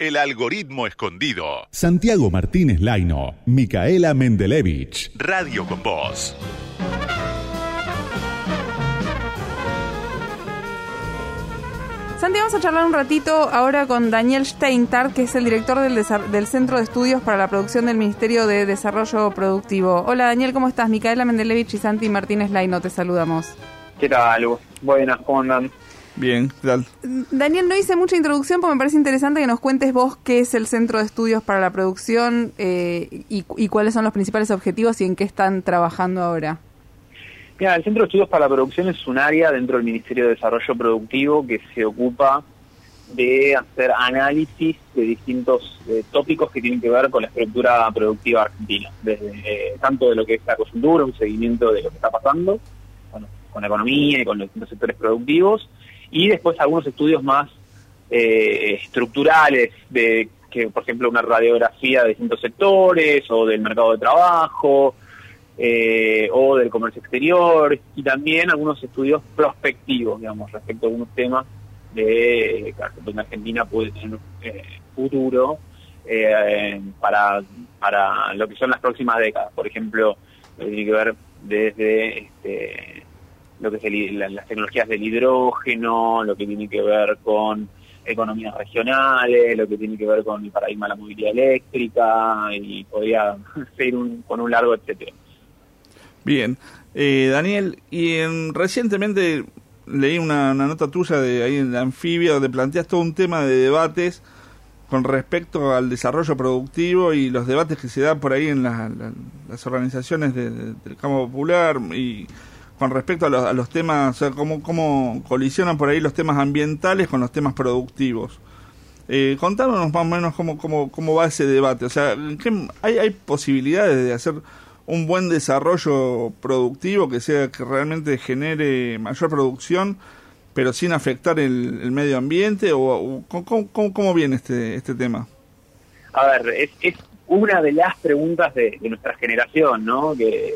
El algoritmo escondido. Santiago Martínez Laino, Micaela Mendelevich. Radio con Voz. Santi, vamos a charlar un ratito ahora con Daniel Steintar, que es el director del, del, Centro de Estudios para la Producción del Ministerio de Desarrollo Productivo. Hola Daniel, ¿cómo estás? Micaela Mendelevich y Santi Martínez Laino, te saludamos. ¿Qué tal? Buenas, ¿cómo andan? Bien, ¿qué tal? Daniel, no hice mucha introducción, porque me parece interesante que nos cuentes vos qué es el Centro de Estudios para la Producción eh, y, y cuáles son los principales objetivos y en qué están trabajando ahora. Mira, el Centro de Estudios para la Producción es un área dentro del Ministerio de Desarrollo Productivo que se ocupa de hacer análisis de distintos eh, tópicos que tienen que ver con la estructura productiva argentina, desde eh, tanto de lo que es la coyuntura, un seguimiento de lo que está pasando bueno, con la economía y con los distintos sectores productivos, y después algunos estudios más eh, estructurales de que, por ejemplo, una radiografía de distintos sectores o del mercado de trabajo, eh, o del comercio exterior y también algunos estudios prospectivos, digamos, respecto a algunos temas de que Argentina puede tener eh, futuro eh, para, para lo que son las próximas décadas. Por ejemplo, tiene que ver desde este, lo que es las tecnologías del hidrógeno, lo que tiene que ver con economías regionales, lo que tiene que ver con el paradigma de la movilidad eléctrica y podría ser un, con un largo etcétera. Bien. Eh, Daniel, y en, recientemente leí una, nota tuya de ahí en la anfibia donde planteas todo un tema de debates con respecto al desarrollo productivo y los debates que se dan por ahí en las organizaciones del campo popular y con respecto a los, temas, o sea, cómo, cómo colisionan por ahí los temas ambientales con los temas productivos. Eh, contanos más o menos cómo, cómo, cómo va ese debate. O sea, ¿hay, ¿hay posibilidades de hacer un buen desarrollo productivo que sea que realmente genere mayor producción pero sin afectar el, medio ambiente o, ¿cómo, viene este este tema a ver es, es una de las preguntas de, nuestra generación no que,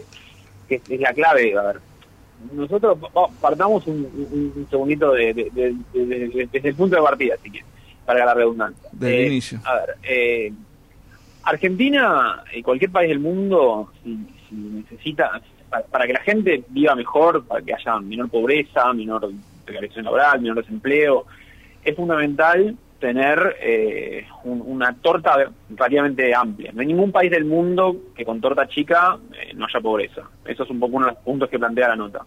es la clave a ver nosotros partamos un, segundito de, desde el punto de partida si quieres para la redundancia. Desde el eh, inicio. a ver eh, Argentina y cualquier país del mundo, si, necesita, para, que la gente viva mejor, para que haya menor pobreza, menor precarización laboral, menor desempleo, es fundamental tener eh, una torta relativamente amplia. No hay ningún país del mundo que con torta chica eh, no haya pobreza. Eso es un poco uno de los puntos que plantea la nota.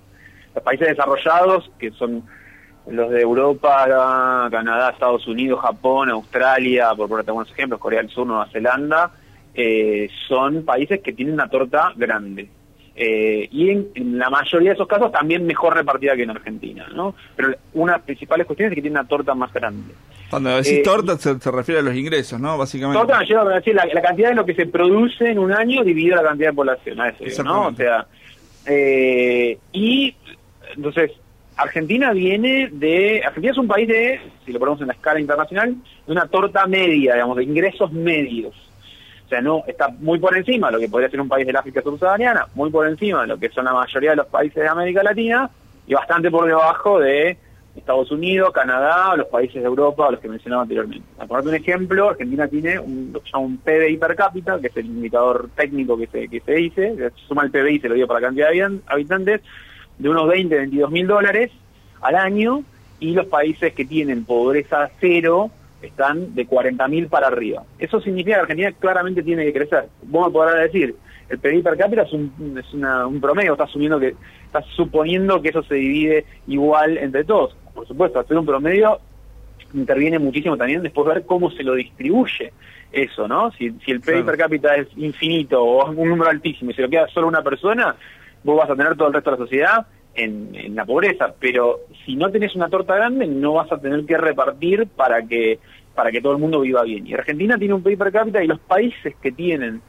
Los países desarrollados, que son los de Europa, Canadá, Estados Unidos, Japón, Australia, por ponerte algunos ejemplos, Corea del Sur, Nueva Zelanda, eh, son países que tienen una torta grande. Eh, y en, la mayoría de esos casos también mejor repartida que en Argentina, ¿no? Pero una de las principales cuestiones es que tienen una torta más grande. Cuando decís eh, torta se, refiere a los ingresos, ¿no? Básicamente. Torta me lleva a decir la, cantidad de lo que se produce en un año dividido la cantidad de población, a eso, ¿no? O sea, y entonces Argentina viene de... Argentina es un país de, si lo ponemos en la escala internacional, de una torta media, digamos, de ingresos medios. O sea, no está muy por encima de lo que podría ser un país del África subsahariana, muy por encima de lo que son la mayoría de los países de América Latina y bastante por debajo de Estados Unidos, Canadá, los países de Europa, los que mencionaba anteriormente. Para ponerte un ejemplo, Argentina tiene un, un PBI per cápita, que es el indicador técnico que se, que se dice, se suma el PBI, se lo dio para la cantidad de habitantes, de unos 20, 22 mil dólares al año y los países que tienen pobreza cero están de 40 mil para arriba. Eso significa que Argentina claramente tiene que crecer. Vos me podrás decir, el PIB per cápita es un, es un promedio, estás asumiendo que, estás suponiendo que eso se divide igual entre todos. Por supuesto, hacer un promedio interviene muchísimo también después ver cómo se lo distribuye eso, ¿no? Si, si el PIB per cápita es infinito o un número altísimo y se lo queda solo una persona, vos vas a tener todo el resto de la sociedad en, la pobreza, pero si no tenés una torta grande no vas a tener que repartir para que para que todo el mundo viva bien. Y Argentina tiene un PIB per cápita y los países que tienen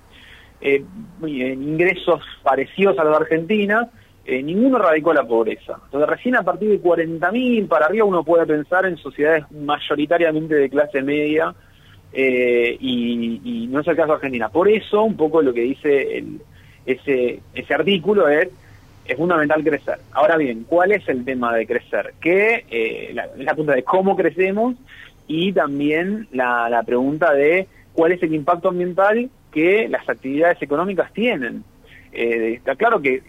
eh, ingresos parecidos a los de Argentina, eh, ninguno radicó la pobreza. Entonces recién a partir de 40.000 para arriba uno puede pensar en sociedades mayoritariamente de clase media eh, y, no es el caso de Argentina. Por eso un poco lo que dice el, ese, ese artículo es, es fundamental crecer. Ahora bien, ¿cuál es el tema de crecer? Que eh, la, la punta de cómo crecemos y también la, la pregunta de cuál es el impacto ambiental que las actividades económicas tienen. Eh, está claro que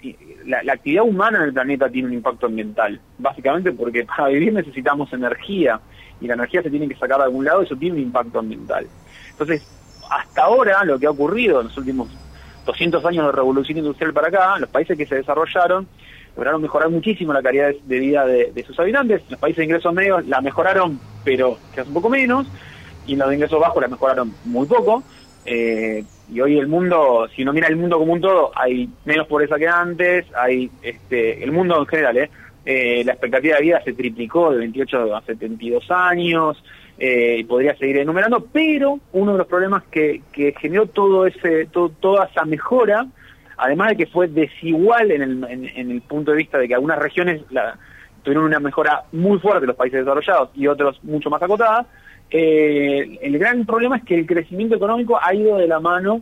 la, actividad humana en el planeta tiene un impacto ambiental, básicamente porque para vivir necesitamos energía y la energía se tiene que sacar de algún lado, eso tiene un impacto ambiental. Entonces, hasta ahora lo que ha ocurrido en los últimos 200 años de revolución industrial para acá, los países que se desarrollaron lograron mejorar muchísimo la calidad de vida de, de sus habitantes, los países de ingresos medios la mejoraron, pero quizás un poco menos, y los de ingresos bajos la mejoraron muy poco. Eh, y hoy el mundo, si uno mira el mundo como un todo, hay menos pobreza que antes, hay este, el mundo en general, ¿eh? Eh, la expectativa de vida se triplicó de 28 a 72 años, eh, y podría seguir enumerando, pero uno de los problemas que, que generó todo ese, to, toda esa mejora, además de que fue desigual en el, en, en el punto de vista de que algunas regiones la, tuvieron una mejora muy fuerte los países desarrollados y otros mucho más acotada, eh, el gran problema es que el crecimiento económico ha ido de la mano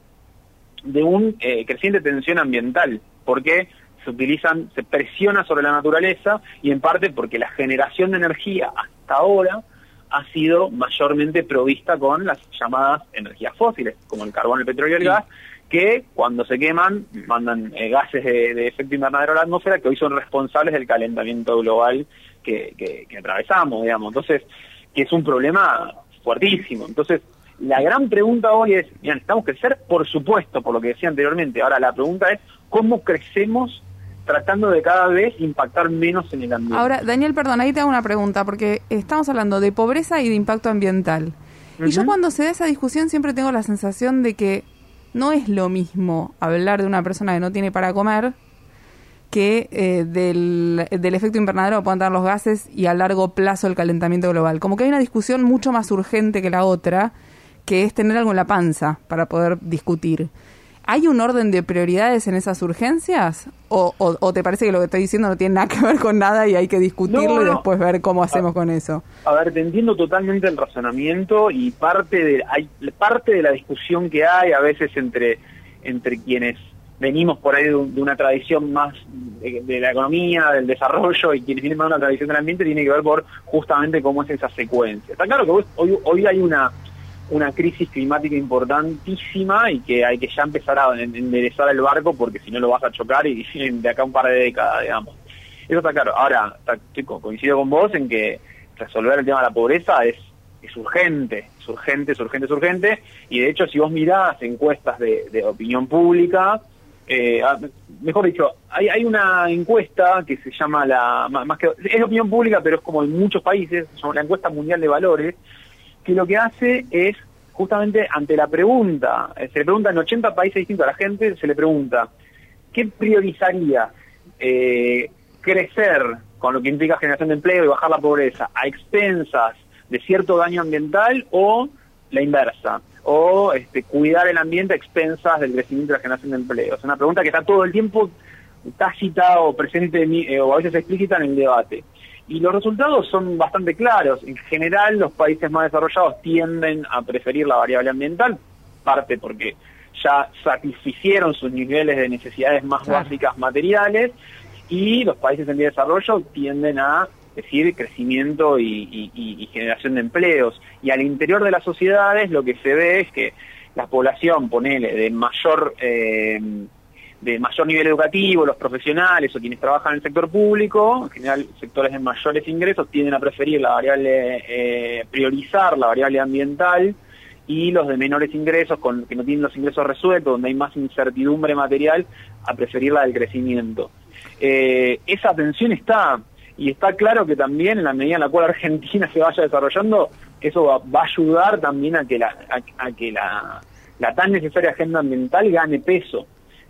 de un eh, creciente tensión ambiental, porque se utilizan, se presiona sobre la naturaleza y en parte porque la generación de energía hasta ahora ha sido mayormente provista con las llamadas energías fósiles, como el carbón, el petróleo y el Sí. gas, que cuando se queman mandan eh, gases de, de efecto invernadero a la atmósfera que hoy son responsables del calentamiento global que, que, que atravesamos, digamos. Entonces, que es un problema fuertísimo. Entonces, la gran pregunta hoy es, mira, ¿necesitamos crecer? Por supuesto, por lo que decía anteriormente. Ahora, la pregunta es, ¿cómo crecemos tratando de cada vez impactar menos en el ambiente? Ahora, Daniel, perdón, ahí te hago una pregunta, porque estamos hablando de pobreza y de impacto ambiental. Y yo cuando se da esa discusión siempre tengo la sensación de que no es lo mismo hablar de una persona que no tiene para comer que eh, del, del efecto invernadero que pueden dar los gases y a largo plazo el calentamiento global. Como que hay una discusión mucho más urgente que la otra, que es tener algo en la panza para poder discutir. ¿Hay un orden de prioridades en esas urgencias? ¿O, o, o te parece que lo que estoy diciendo no tiene nada que ver con nada y hay que discutirlo No, y después ver cómo hacemos con eso? A ver, te entiendo totalmente el razonamiento y parte de hay parte de la discusión que hay a veces entre entre quienes venimos por ahí de, un- de una tradición más de, la economía, del desarrollo y quienes vienen más una tradición del ambiente tiene que ver por justamente cómo es esa secuencia. Está claro que hoy, hoy, hay una una crisis climática importantísima y que hay que ya empezar a en- enderezar el barco porque si no lo vas a chocar y de acá un par de décadas, digamos. Eso está claro. Ahora, estoy co- coincido con vos en que resolver el tema de la pobreza es, es urgente, es urgente, es urgente, es urgente. Y de hecho, si vos mirás encuestas de, de opinión pública, eh, ah, mejor dicho, hay, hay una encuesta que se llama la, más que, es opinión pública, pero es como en muchos países, la encuesta mundial de valores, que lo que hace es justamente ante la pregunta, eh, se le pregunta en 80 países distintos a la gente, se le pregunta, ¿qué priorizaría eh, crecer con lo que implica generación de empleo y bajar la pobreza a expensas de cierto daño ambiental o la inversa? O este, cuidar el ambiente a expensas del crecimiento y la generación de empleo. Es una pregunta que está todo el tiempo tácita o presente eh, o a veces explícita en el debate. Y los resultados son bastante claros. En general, los países más desarrollados tienden a preferir la variable ambiental, parte porque ya satisficieron sus niveles de necesidades más Claro. básicas materiales, y los países en vía de desarrollo tienden a decir crecimiento y generación de empleos. Y al interior de las sociedades lo que se ve es que la población, ponele, de mayor... eh, de mayor nivel educativo, los profesionales o quienes trabajan en el sector público, en general sectores de mayores ingresos, tienden a preferir la variable, eh, priorizar la variable ambiental y los de menores ingresos, con, que no tienen los ingresos resueltos, donde hay más incertidumbre material, a preferir la del crecimiento. Eh, esa tensión está, y está claro que también en la medida en la cual Argentina se vaya desarrollando, eso va, va a ayudar también a que la, a, que la, la tan necesaria agenda ambiental gane peso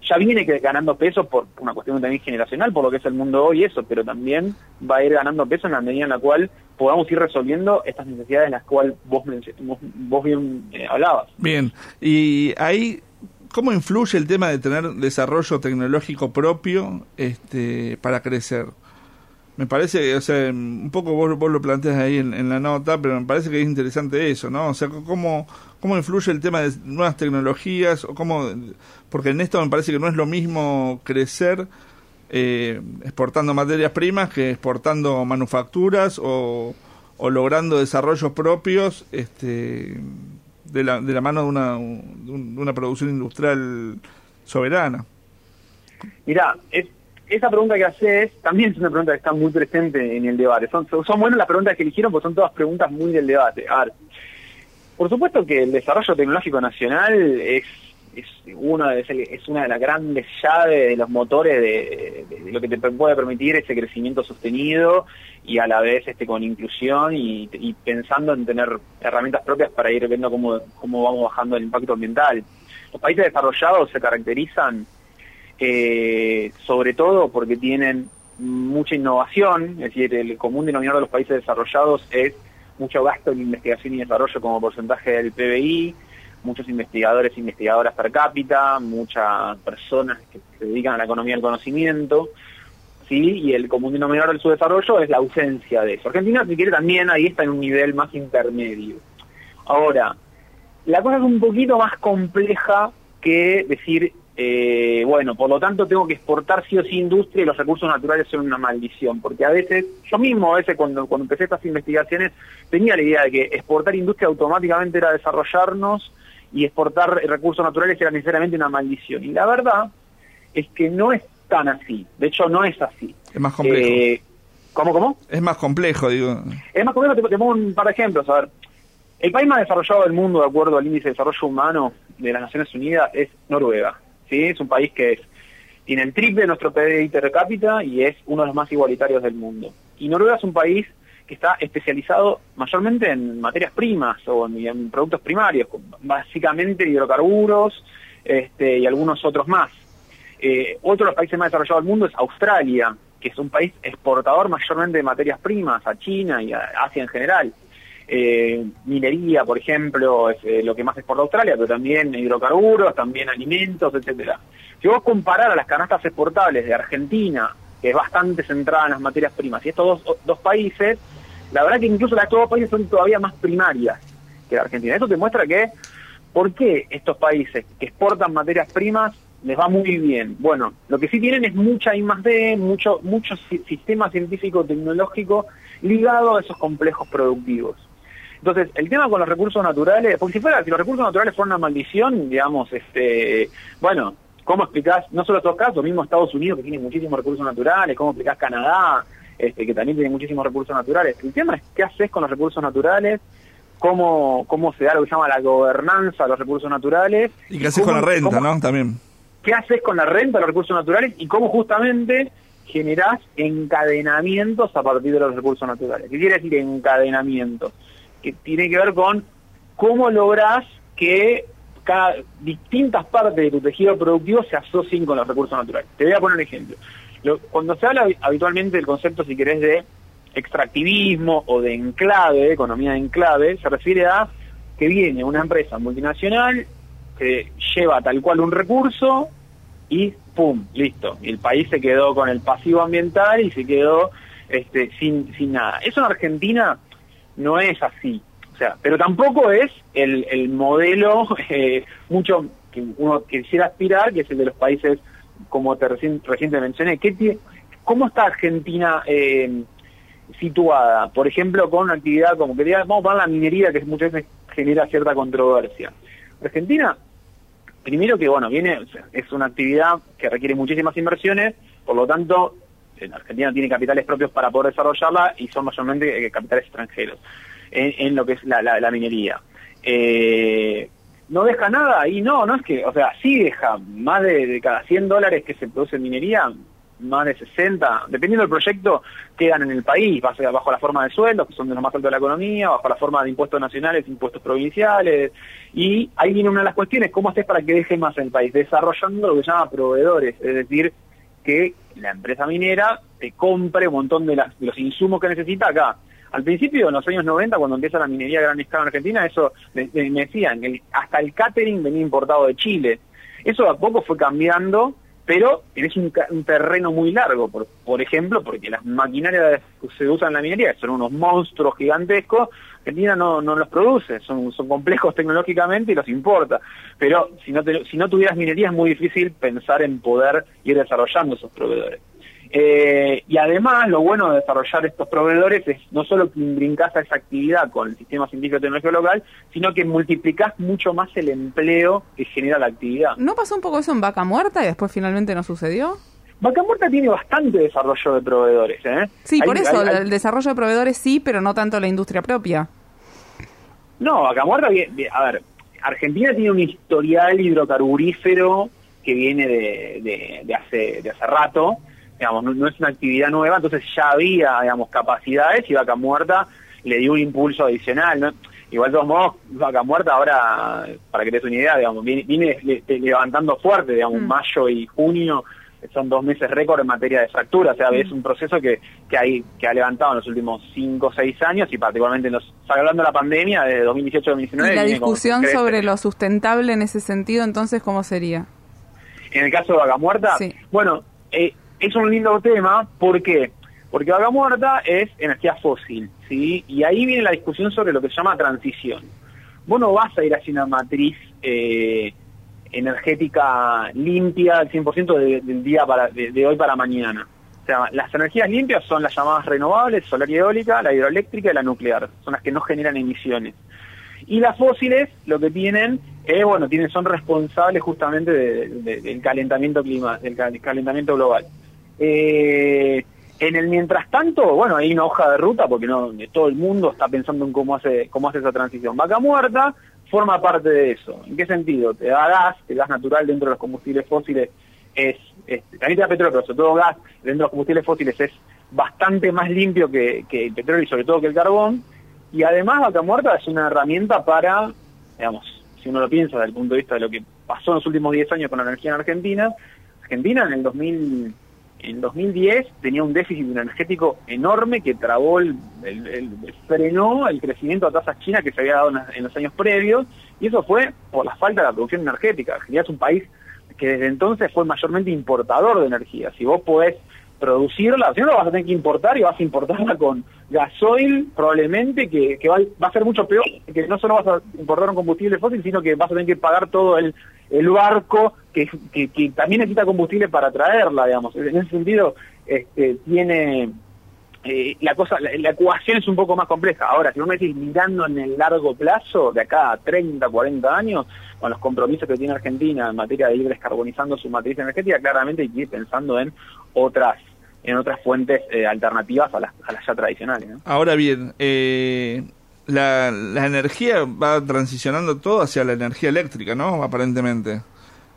ya viene ganando peso por una cuestión también generacional, por lo que es el mundo hoy eso, pero también va a ir ganando peso en la medida en la cual podamos ir resolviendo estas necesidades en las cuales vos, vos, vos bien eh, hablabas. Bien, y ahí, ¿cómo influye el tema de tener desarrollo tecnológico propio este, para crecer? Me parece, o sea, un poco vos, vos lo planteas ahí en, en la nota, pero me parece que es interesante eso, ¿no? O sea, ¿cómo, cómo influye el tema de nuevas tecnologías? o cómo Porque en esto me parece que no es lo mismo crecer eh, exportando materias primas que exportando manufacturas o, o logrando desarrollos propios este, de, la, de la mano de una, de una producción industrial soberana. Mira, es, esa pregunta que haces también es una pregunta que está muy presente en el debate. Son, son buenas las preguntas que eligieron porque son todas preguntas muy del debate. A ver, por supuesto que el desarrollo tecnológico nacional es es una de, es una de las grandes llaves de los motores de, lo que te puede permitir ese crecimiento sostenido y a la vez este con inclusión y, pensando en tener herramientas propias para ir viendo cómo, cómo vamos bajando el impacto ambiental. Los países desarrollados se caracterizan eh, sobre todo porque tienen mucha innovación, es decir, el común denominador de los países desarrollados es mucho gasto en investigación y desarrollo como porcentaje del PBI, muchos investigadores e investigadoras per cápita, muchas personas que se dedican a la economía del conocimiento, ¿sí? y el común denominador del subdesarrollo es la ausencia de eso. Argentina, si quiere, también ahí está en un nivel más intermedio. Ahora, la cosa es un poquito más compleja que decir eh, bueno, por lo tanto tengo que exportar sí o sí industria y los recursos naturales son una maldición, porque a veces, yo mismo a veces cuando, cuando empecé estas investigaciones tenía la idea de que exportar industria automáticamente era desarrollarnos y exportar recursos naturales era necesariamente una maldición. Y la verdad es que no es tan así, de hecho no es así. Es más complejo. Eh, ¿Cómo, cómo? Es más complejo, digo. Es más complejo, te, te pongo un par de ejemplos, a ver. El país más desarrollado del mundo, de acuerdo al índice de desarrollo humano de las Naciones Unidas, es Noruega. ¿Sí? Es un país que es, tiene el triple de nuestro PDI per cápita y es uno de los más igualitarios del mundo. Y Noruega es un país que está especializado mayormente en materias primas o en, productos primarios, básicamente hidrocarburos este, y algunos otros más. Eh, otro de los países más desarrollados del mundo es Australia, que es un país exportador mayormente de materias primas a China y a Asia en general. Eh, minería, por ejemplo, es eh, lo que más exporta Australia, pero también hidrocarburos, también alimentos, etcétera. Si vos comparar a las canastas exportables de Argentina, que es bastante centrada en las materias primas, y estos dos, dos países, la verdad que incluso las dos países son todavía más primarias que la Argentina. Eso te muestra que, ¿por qué estos países que exportan materias primas les va muy bien? Bueno, lo que sí tienen es mucha I más D, mucho, mucho sistema científico tecnológico ligado a esos complejos productivos. Entonces, el tema con los recursos naturales, porque si fuera, si los recursos naturales fueran una maldición, digamos, este, bueno, ¿cómo explicás, no solo estos casos, mismo Estados Unidos que tiene muchísimos recursos naturales, cómo explicás Canadá, este, que también tiene muchísimos recursos naturales? El tema es qué haces con los recursos naturales, cómo, cómo se da lo que se llama la gobernanza de los recursos naturales. Y qué haces con la renta, ¿no? También. ¿Qué haces con la renta de los recursos naturales y cómo justamente generás encadenamientos a partir de los recursos naturales? ¿Qué quiere decir encadenamiento? Que tiene que ver con cómo logras que cada, distintas partes de tu tejido productivo se asocien con los recursos naturales. Te voy a poner un ejemplo. cuando se habla habitualmente del concepto, si querés, de extractivismo o de enclave, economía de enclave, se refiere a que viene una empresa multinacional que lleva tal cual un recurso y ¡pum! listo. Y el país se quedó con el pasivo ambiental y se quedó este, sin, sin nada. Eso en Argentina no es así. O sea, pero tampoco es el, el modelo eh, mucho que uno quisiera aspirar, que es el de los países como te recién, recién mencioné. ¿Qué ¿Cómo está Argentina eh, situada? Por ejemplo, con una actividad como, poner la minería, que muchas veces genera cierta controversia. Argentina, primero que, bueno, viene, es una actividad que requiere muchísimas inversiones, por lo tanto, en Argentina tiene capitales propios para poder desarrollarla y son mayormente eh, capitales extranjeros en, lo que es la, minería. Eh, ¿No deja nada? Y no, no es que, o sea, sí deja más de, cada 100 dólares que se produce en minería, más de 60, dependiendo del proyecto, quedan en el país, bajo la forma de sueldos, que son de los más altos de la economía, bajo la forma de impuestos nacionales, impuestos provinciales, y ahí viene una de las cuestiones, ¿cómo haces para que deje más en el país? Desarrollando lo que se llama proveedores, es decir, que la empresa minera te compre un montón de, los insumos que necesita acá. Al principio, en los años 90, cuando empieza la minería a gran escala en Argentina, eso me, decían, que hasta el catering venía importado de Chile. Eso a poco fue cambiando, pero es un, terreno muy largo, por, por ejemplo, porque las maquinarias que se usan en la minería son unos monstruos gigantescos, Argentina no, no los produce, son, son complejos tecnológicamente y los importa. Pero si no, si no tuvieras minería es muy difícil pensar en poder ir desarrollando esos proveedores. Eh, y además, lo bueno de desarrollar estos proveedores es no solo que brincás a esa actividad con el sistema científico tecnológico local, sino que multiplicás mucho más el empleo que genera la actividad. ¿No pasó un poco eso en Vaca Muerta y después finalmente no sucedió? Vaca Muerta tiene bastante desarrollo de proveedores. ¿eh? Sí, Hay- por eso, hay- hay- el desarrollo de proveedores sí, pero no tanto la industria propia. No, Vaca Muerta, a ver, Argentina tiene un historial hidrocarburífero que viene de, de- de hace, de hace rato, digamos, no, no es una actividad nueva, entonces ya había, digamos, capacidades y Vaca Muerta le dio un impulso adicional, ¿no? Igual de todos modos, Vaca Muerta ahora, para que te des una idea, digamos, viene, viene le- le- levantando fuerte, digamos, Mm. mayo y junio son dos meses récord en materia de fractura, o sea, es un proceso que, que, hay, que ha levantado en los últimos cinco o seis años y particularmente en los, hablando de la pandemia, de 2018-2019. Y la discusión sobre lo sustentable en ese sentido, entonces, ¿cómo sería? En el caso de Vaca Muerta, Sí. bueno, eh, es un lindo tema, ¿por qué? Porque Vaca Muerta es energía fósil, ¿sí? Y ahí viene la discusión sobre lo que se llama transición. Vos no vas a ir hacia una matriz eh, energética limpia al 100% de- del día para, de, hoy para mañana. O sea, las energías limpias son las llamadas renovables, solar y eólica, la hidroeléctrica y la nuclear. Son las que no generan emisiones. Y las fósiles lo que tienen es, bueno, tienen, son responsables justamente de- de- del calentamiento clima, del cal- calentamiento global. Eh, en el mientras tanto, bueno, hay una hoja de ruta porque no todo el mundo está pensando en cómo hace cómo hace esa transición. Vaca muerta forma parte de eso. ¿En qué sentido? Te da gas, el gas natural dentro de los combustibles fósiles es, es también te da petróleo, pero sobre todo gas dentro de los combustibles fósiles es bastante más limpio que, el petróleo y sobre todo que el carbón. Y además Vaca Muerta es una herramienta para, digamos, si uno lo piensa desde el punto de vista de lo que pasó en los últimos 10 años con la energía en Argentina, Argentina en el 2000, en 2010 tenía un déficit energético enorme que trabó, el, el- el- frenó el crecimiento a tasas chinas que se había dado en, en los años previos, y eso fue por la falta de la producción energética. Argentina es un país que desde entonces fue mayormente importador de energía. Si vos podés producirla, si no vas a tener que importar y vas a importarla con gasoil probablemente que, que va, va a ser mucho peor, que no solo vas a importar un combustible fósil, sino que vas a tener que pagar todo el, el barco que, que, también necesita combustible para traerla, digamos. En ese sentido, este, tiene eh, la cosa, la, la ecuación es un poco más compleja. Ahora, si vos me decís mirando en el largo plazo, de acá a 30, 40 años, con los compromisos que tiene Argentina en materia de ir descarbonizando su matriz energética, claramente hay que ir pensando en otras en otras fuentes eh, alternativas a las, a las ya tradicionales. Ahora bien, eh, la, energía va transicionando todo hacia la energía eléctrica, ¿no? Aparentemente.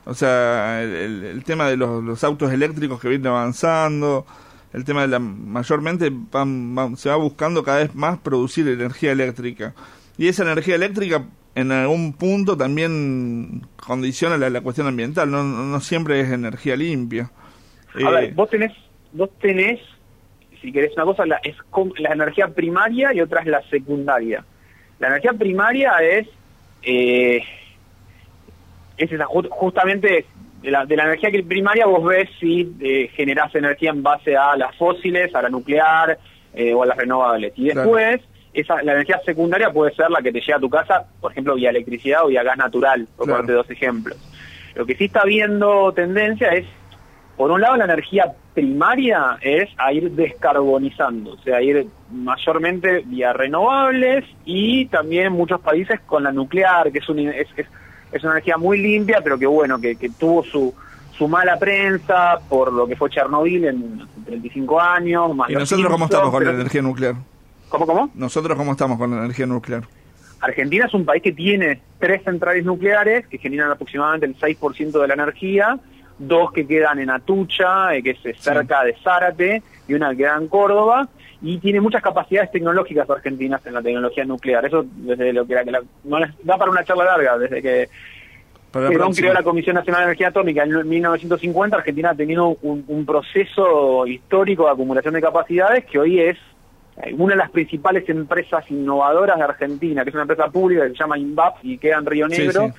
O sea, el, el- tema de los, autos eléctricos que vienen avanzando, el tema de la... Mayormente van- se va buscando cada vez más producir energía eléctrica. Y esa energía eléctrica en algún punto también condiciona la, la cuestión ambiental, no, no, no siempre es energía limpia. A Eh, ver, vos tenés, vos tenés, si querés una cosa, la, es la energía primaria y otra es la secundaria. La energía primaria es, eh, es esa, ju- justamente de la, de la energía primaria vos ves si eh, generás energía en base a las fósiles, a la nuclear eh, o a las renovables. Y Claro. después, esa, la energía secundaria puede ser la que te llega a tu casa, por ejemplo, vía electricidad o vía gas natural, por Claro. ponerte dos ejemplos. Lo que sí está viendo tendencia es por un lado, la energía primaria es a ir descarbonizando, o sea, ir mayormente vía renovables y también muchos países con la nuclear, que es, un- es, es- es una energía muy limpia, pero que bueno, que, que tuvo su, su mala prensa por lo que fue Chernobyl en hace 35 años. Más ¿Y nosotros cómo Simpsons, estamos con la energía nuclear? ¿Cómo, cómo? ¿Nosotros cómo estamos con la energía nuclear? Argentina es un país que tiene tres centrales nucleares que generan aproximadamente el 6% de la energía, dos que quedan en Atucha, eh, que es eh, cerca de Zárate, y una que queda en Córdoba, y tiene muchas capacidades tecnológicas argentinas en la tecnología nuclear. Eso desde lo que la, que la- no les- da para una charla larga, desde que Perón creó la Comisión Nacional de Energía Atómica en 1950, Argentina ha tenido un, un proceso histórico de acumulación de capacidades que hoy es eh, una de las principales empresas innovadoras de Argentina, que es una empresa pública que se llama INVAP y queda en Río Sí, Negro, sí.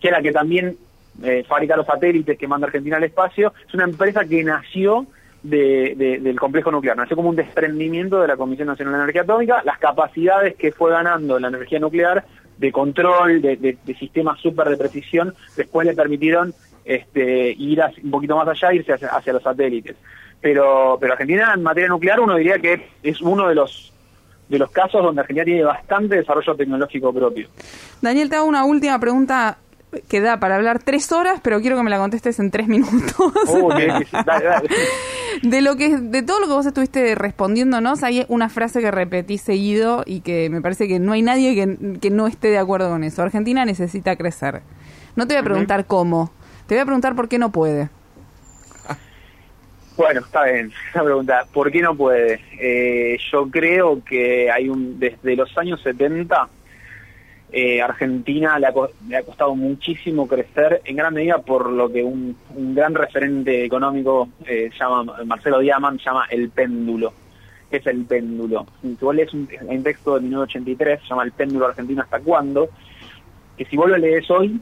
que es la que también eh, fabrica los satélites que manda Argentina al espacio. Es una empresa que nació de- de- del complejo nuclear, nació como un desprendimiento de la Comisión Nacional de Energía Atómica. Las capacidades que fue ganando la energía nuclear de control, de, de- de sistemas súper de precisión, después le permitieron este, ir a- un poquito más allá, irse hacia, hacia los satélites. Pero, pero Argentina en materia nuclear uno diría que es uno de los de los casos donde Argentina tiene bastante desarrollo tecnológico propio. Daniel, te hago una última pregunta que da para hablar tres horas, pero quiero que me la contestes en tres minutos. Oh. Dale, dale. de lo que de todo lo que vos estuviste respondiéndonos, hay una frase que repetí seguido y que me parece que no hay nadie que, que no esté de acuerdo con eso. Argentina necesita crecer. No te voy a preguntar cómo, te voy a preguntar por qué no puede. Bueno, está bien, esa pregunta. ¿Por qué no puede? Eh, yo creo que hay un desde los años 70 eh, Argentina le ha, le ha costado muchísimo crecer, en gran medida por lo que un, gran referente económico eh, llama Marcelo Diamant llama el péndulo. ¿Qué es el péndulo? Si vos lees un, texto de 1983, se llama El péndulo argentino hasta cuándo, que si vos lo lees hoy,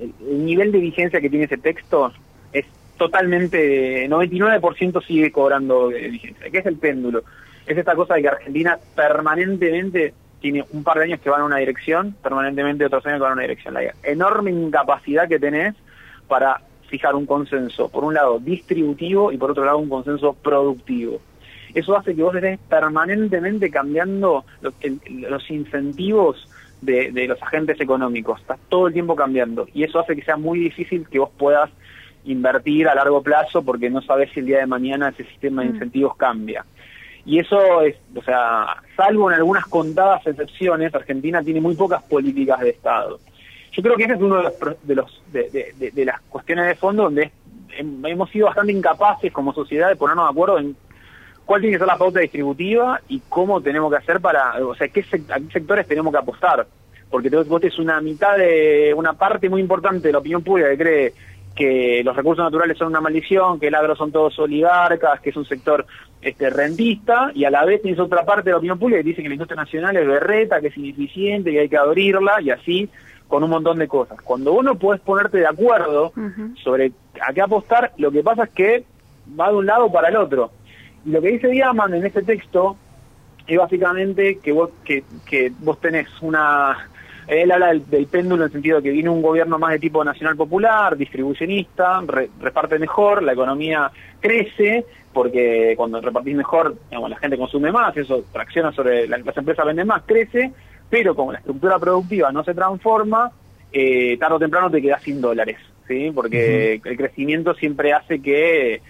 el, el nivel de vigencia que tiene ese texto es totalmente, 99% sigue cobrando eh, vigencia. ¿Qué es el péndulo? Es esta cosa de que Argentina permanentemente tiene un par de años que van en una dirección, permanentemente otros años que van en una dirección. La enorme incapacidad que tenés para fijar un consenso, por un lado distributivo y por otro lado un consenso productivo. Eso hace que vos estés permanentemente cambiando los, incentivos de, de los agentes económicos. Estás todo el tiempo cambiando. Y eso hace que sea muy difícil que vos puedas invertir a largo plazo porque no sabes si el día de mañana ese sistema de incentivos cambia. Y eso es, o sea, salvo en algunas contadas excepciones, Argentina tiene muy pocas políticas de Estado. Yo creo que ese es uno de los, de, los de, las cuestiones de fondo donde es- hem- hemos sido bastante incapaces como sociedad de ponernos de acuerdo en cuál tiene que ser la pauta distributiva y cómo tenemos que hacer para, o sea, qué a qué sectores tenemos que apostar. Porque vos tenés una mitad de, una parte muy importante de la opinión pública que cree que los recursos naturales son una maldición, que el agro son todos oligarcas, que es un sector este rentista, y a la vez tienes otra parte de la opinión pública que dice que la industria nacional es berreta, que es ineficiente, que hay que abrirla, y así con un montón de cosas. Cuando vos no podés ponerte de acuerdo sobre a qué apostar, lo que pasa es que va de un lado para el otro. Y lo que dice Diamond en este texto es básicamente que vos, que, que vos tenés una... Él habla del, del péndulo en el sentido de que viene un gobierno más de tipo nacional popular, distribucionista, re- reparte mejor, la economía crece, porque cuando repartís mejor, digamos, la gente consume más, eso tracciona sobre, la- las empresas venden más, crece, pero como la estructura productiva no se transforma, eh, tarde o temprano te quedas sin dólares, ¿sí? Porque el crecimiento siempre hace que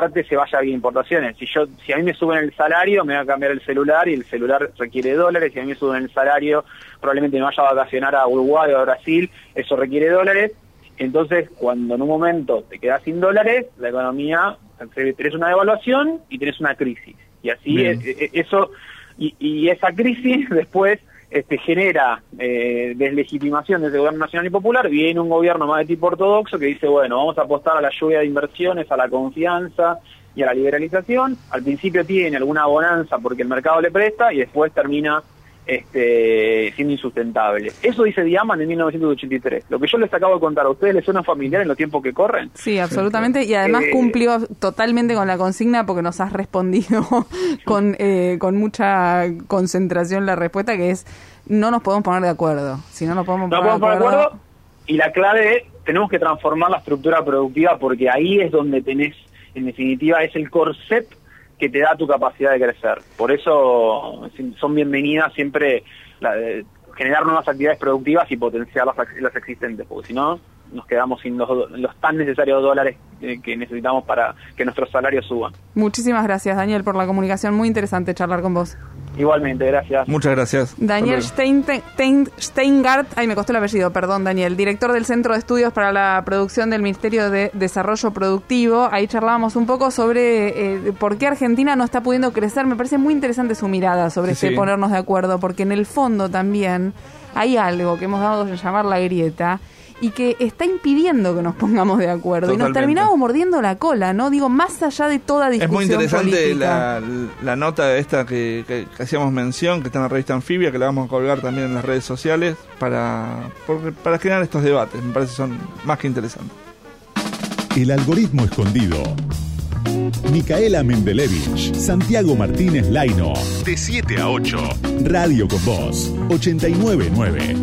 parte se vaya vía importaciones. Si yo, si a mí me suben el salario, me va a cambiar el celular y el celular requiere dólares. Si a mí me suben el salario, probablemente me vaya a vacacionar a Uruguay o a Brasil, eso requiere dólares. Entonces, cuando en un momento te quedas sin dólares, la economía, tenés una devaluación y tenés una crisis. Y así es- e- eso, y, y esa crisis después este, genera eh, deslegitimación de ese gobierno nacional y popular, viene un gobierno más de tipo ortodoxo que dice, bueno, vamos a apostar a la lluvia de inversiones, a la confianza y a la liberalización. Al principio tiene alguna bonanza porque el mercado le presta y después termina este, siendo insustentable. Eso dice Diamant en 1983. Lo que yo les acabo de contar a ustedes, ¿les suena familiar en los tiempos que corren? Sí, absolutamente. Y además Eh, cumplió totalmente con la consigna porque nos has respondido con, eh, con mucha concentración la respuesta que es no nos podemos poner de acuerdo. Si no nos podemos No poner podemos de poner de acuerdo, acuerdo. Y la clave es, tenemos que transformar la estructura productiva porque ahí es donde tenés, en definitiva, es el corset que te da tu capacidad de crecer. Por eso son bienvenidas siempre la de generar nuevas actividades productivas y potenciar las, las existentes, porque si no nos quedamos sin los, los tan necesarios dólares eh, que necesitamos para que nuestros salarios suban. Muchísimas gracias, Daniel, por la comunicación. Muy interesante charlar con vos. Igualmente, gracias. Muchas gracias. Daniel. Stein, Stein- Steingart, ay me costó el apellido, perdón Daniel, director del Centro de Estudios para la Producción del Ministerio de Desarrollo Productivo. Ahí charlábamos un poco sobre eh, por qué Argentina no está pudiendo crecer. Me parece muy interesante su mirada sobre Sí, este sí. ponernos de acuerdo, porque en el fondo también hay algo que hemos dado a llamar la grieta y que está impidiendo que nos pongamos de acuerdo. Y nos terminamos mordiendo la cola, ¿no? Digo, más allá de toda Es discusión muy interesante la, la nota esta que, que- que hacíamos mención, que está en la revista Anfibia, que la vamos a colgar también en las redes sociales para, para generar estos debates. Me parece que son más que interesantes. El algoritmo escondido. Micaela Mendelevich, Santiago Martínez Laino, De 7 a 8. Radio con Voz, 899.